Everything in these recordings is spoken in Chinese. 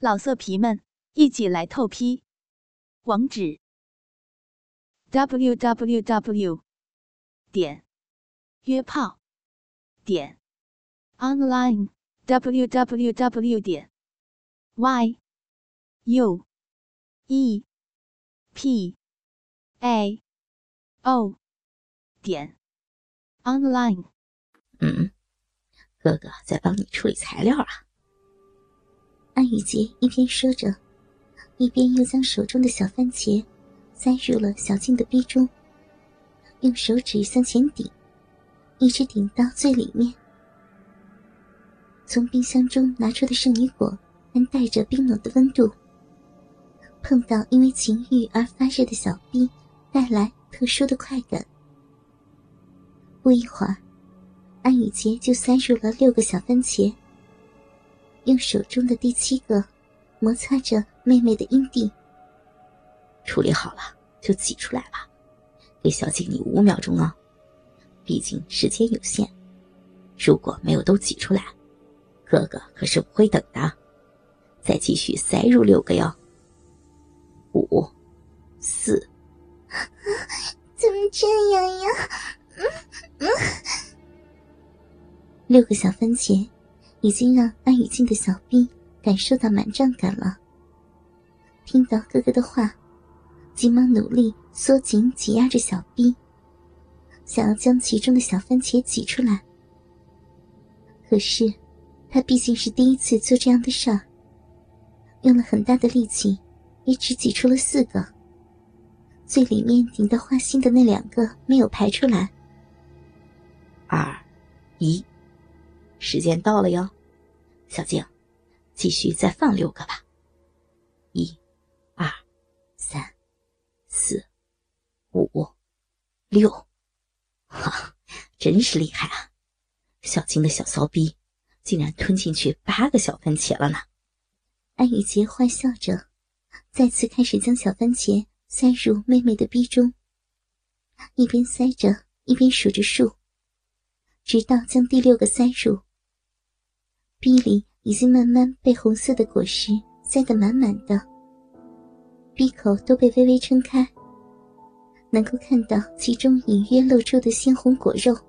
老色皮们，一起来透批！网址：w w w 点约炮点 online w w w 点 y u e p a o 点 online。嗯，哥哥在帮你处理材料啊。安雨洁一边说着，一边又将手中的小番茄塞入了小静的逼中，用手指向前顶，一直顶到最里面。从冰箱中拿出的圣女果还带着冰冷的温度，碰到因为情欲而发热的小臂，带来特殊的快感。不一会儿，安雨洁就塞入了六个小番茄。用手中的第七个摩擦着妹妹的阴蒂，处理好了就挤出来吧，给小静你五秒钟哦，毕竟时间有限。如果没有都挤出来，哥哥可是不会等的。再继续塞入六个哟，五、四，怎么这样呀？嗯嗯六个小番茄。已经让安雨静的小臂感受到满胀感了。听到哥哥的话，急忙努力缩紧挤压着小臂，想要将其中的小番茄挤出来。可是，他毕竟是第一次做这样的事儿，用了很大的力气，也只挤出了四个。最里面顶到花心的那两个没有排出来。二，一。时间到了哟，小静，继续再放六个吧。一、二、三、四、五、六，哈，真是厉害啊！小静的小骚逼竟然吞进去八个小番茄了呢。安雨洁坏笑着，再次开始将小番茄塞入妹妹的逼中，一边塞着一边数着数，直到将第六个塞入。逼里已经慢慢被红色的果实塞得满满的，闭口都被微微撑开，能够看到其中隐约露出的鲜红果肉。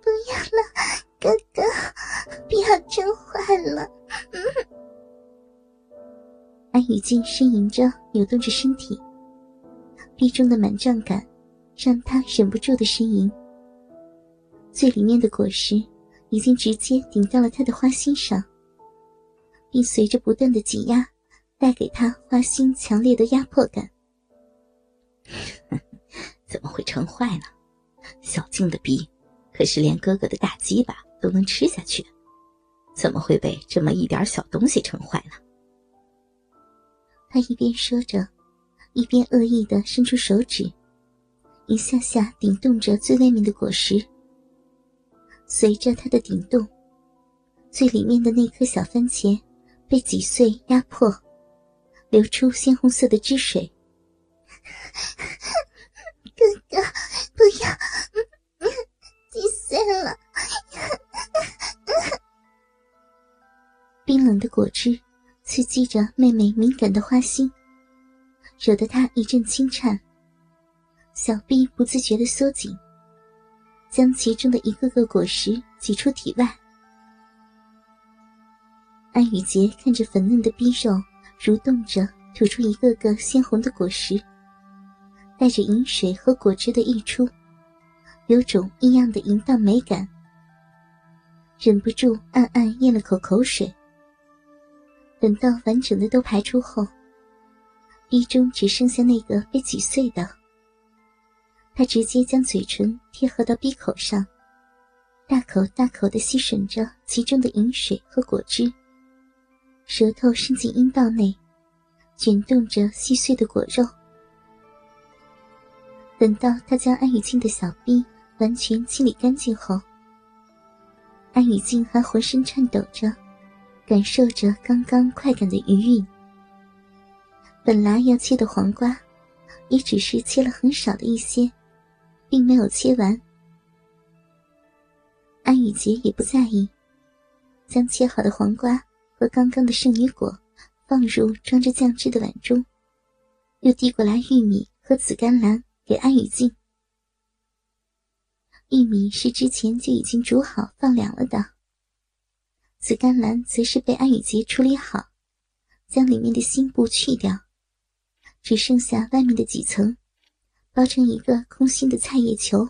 不要了，哥哥，不要撑坏了。安雨静呻吟着，扭动着身体，逼中的满胀感让她忍不住的呻吟。最里面的果实已经直接顶到了他的花心上，并随着不断的挤压，带给他花心强烈的压迫感。怎么会撑坏呢？小静的逼可是连哥哥的大鸡巴都能吃下去，怎么会被这么一点小东西撑坏呢？他一边说着，一边恶意的伸出手指，一下下顶动着最外面的果实。随着它的顶动，最里面的那颗小番茄被挤碎、压迫，流出鲜红色的汁水。哥哥，不要，挤碎了！冰冷的果汁刺激着妹妹敏感的花心，惹得她一阵轻颤，小臂不自觉的缩紧。将其中的一个个果实挤出体外。安雨洁看着粉嫩的逼肉蠕动着，吐出一个个鲜红的果实，带着饮水和果汁的溢出，有种异样的淫荡美感，忍不住暗暗咽了口口水。等到完整的都排出后，逼中只剩下那个被挤碎的。他直接将嘴唇贴合到鼻口上，大口大口的吸吮着其中的饮水和果汁，舌头伸进阴道内，卷动着细碎的果肉。等到他将安雨静的小臂完全清理干净后，安雨静还浑身颤抖着，感受着刚刚快感的余韵。本来要切的黄瓜，也只是切了很少的一些。并没有切完，安雨洁也不在意，将切好的黄瓜和刚刚的圣女果放入装着酱汁的碗中，又递过来玉米和紫甘蓝给安雨静。玉米是之前就已经煮好放凉了的，紫甘蓝则是被安雨洁处理好，将里面的芯部去掉，只剩下外面的几层，包成一个空心的菜叶球。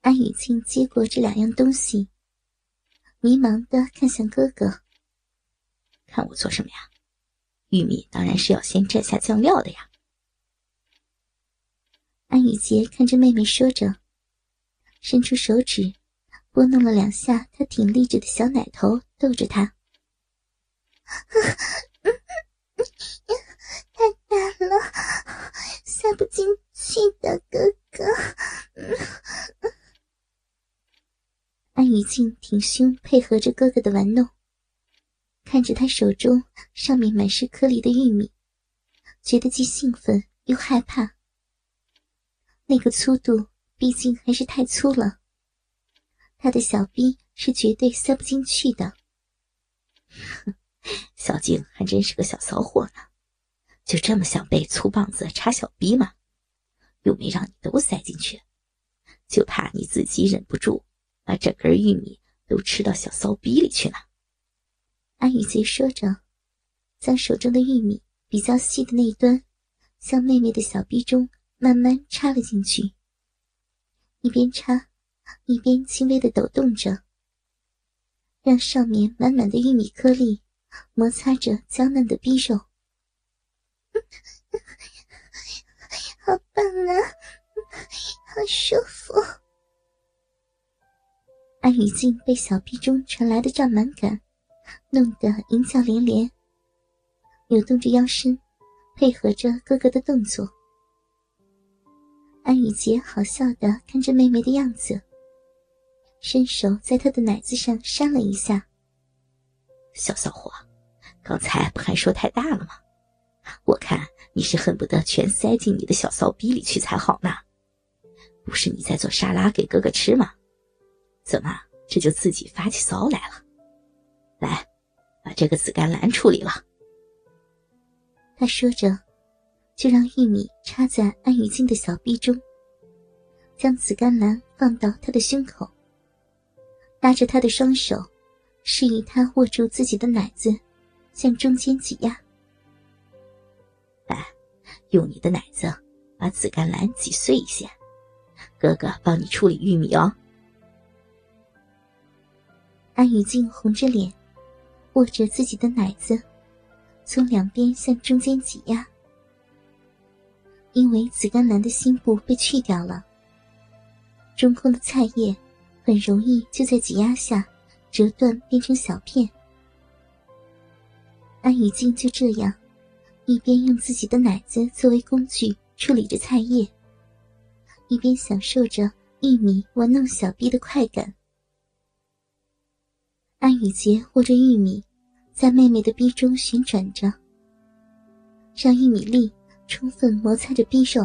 安雨静接过这两样东西，迷茫的看向哥哥：“看我做什么呀？玉米当然是要先蘸下酱料的呀。”安雨洁看着妹妹说着，伸出手指拨弄了两下她挺立着的小奶头，逗着她：“ 大了，塞不进去的，哥哥。”安雨静挺胸，配合着哥哥的玩弄，看着他手中上面满是颗粒的玉米，觉得既兴奋又害怕。那个粗度毕竟还是太粗了，他的小逼是绝对塞不进去的。小静还真是个小骚货呢，就这么想被粗棒子插小逼吗？又没让你都塞进去，就怕你自己忍不住。把整根玉米都吃到小骚逼里去了。安雨洁说着，将手中的玉米比较细的那一端，向妹妹的小逼中慢慢插了进去。一边插，一边轻微的抖动着，让上面满满的玉米颗粒摩擦着娇嫩的逼肉。好棒啊，好舒服。安雨静被小臂中传来的胀满感弄得淫叫连连，扭动着腰身，配合着哥哥的动作。安雨洁好笑的看着妹妹的样子，伸手在她的奶子上扇了一下。小骚货，刚才不还说太大了吗？我看你是恨不得全塞进你的小骚逼里去才好呢。不是你在做沙拉给哥哥吃吗？怎么，这就自己发起骚来了？来，把这个紫甘蓝处理了。他说着，就让玉米插在安雨静的小臂中，将紫甘蓝放到他的胸口，拉着他的双手，示意他握住自己的奶子，向中间挤压。来，用你的奶子把紫甘蓝挤碎一些，哥哥帮你处理玉米哦。安雨静红着脸，握着自己的奶子，从两边向中间挤压。因为紫甘蓝的心部被去掉了，中空的菜叶很容易就在挤压下折断，变成小片。安雨静就这样，一边用自己的奶子作为工具处理着菜叶，一边享受着玉米玩弄小臂的快感。安雨洁握着玉米，在妹妹的逼中旋转着，让玉米粒充分摩擦着逼肉，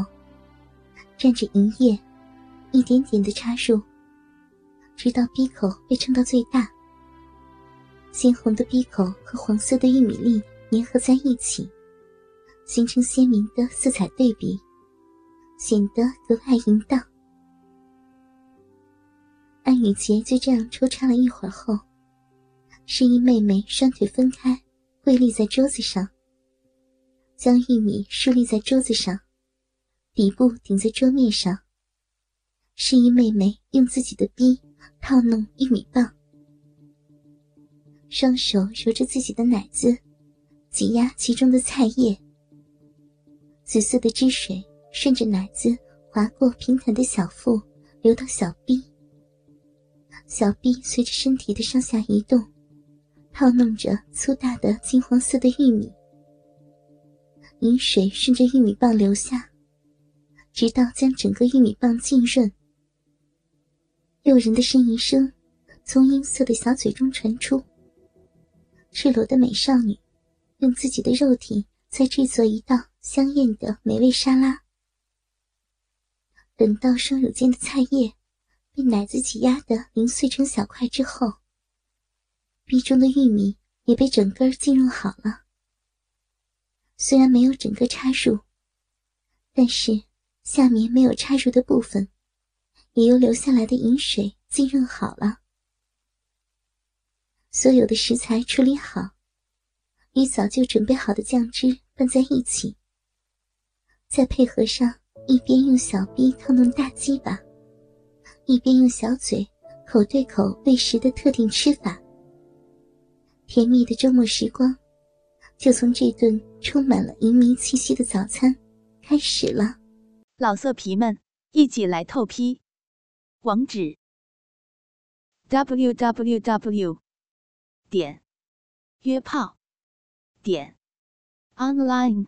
蘸着银液，一点点的插入，直到逼口被撑到最大。鲜红的逼口和黄色的玉米粒粘合在一起，形成鲜明的色彩对比，显得格外淫荡。安雨洁就这样抽插了一会儿后。示意妹妹双腿分开，跪立在桌子上，将玉米竖立在桌子上，底部顶在桌面上。示意妹妹用自己的逼套弄玉米棒，双手揉着自己的奶子，挤压其中的菜叶。紫色的汁水顺着奶子划过平坦的小腹，流到小臂。小臂随着身体的上下移动。套弄着粗大的金黄色的玉米，饮水顺着玉米棒流下，直到将整个玉米棒浸润。诱人的呻吟声从阴色的小嘴中传出。赤裸的美少女用自己的肉体在制作一道香艳的美味沙拉。等到双乳间的菜叶被奶子挤压的零碎成小块之后，壁中的玉米也被整根浸润好了。虽然没有整个插入，但是下面没有插入的部分，也由流下来的饮水浸润好了。所有的食材处理好，与早就准备好的酱汁拌在一起，再配合上一边用小臂套弄大鸡巴，一边用小嘴口对口喂食的特定吃法，甜蜜的周末时光就从这顿充满了淫靡气息的早餐开始了。老色皮们，一起来透批！网址：w w w. 点约炮点 online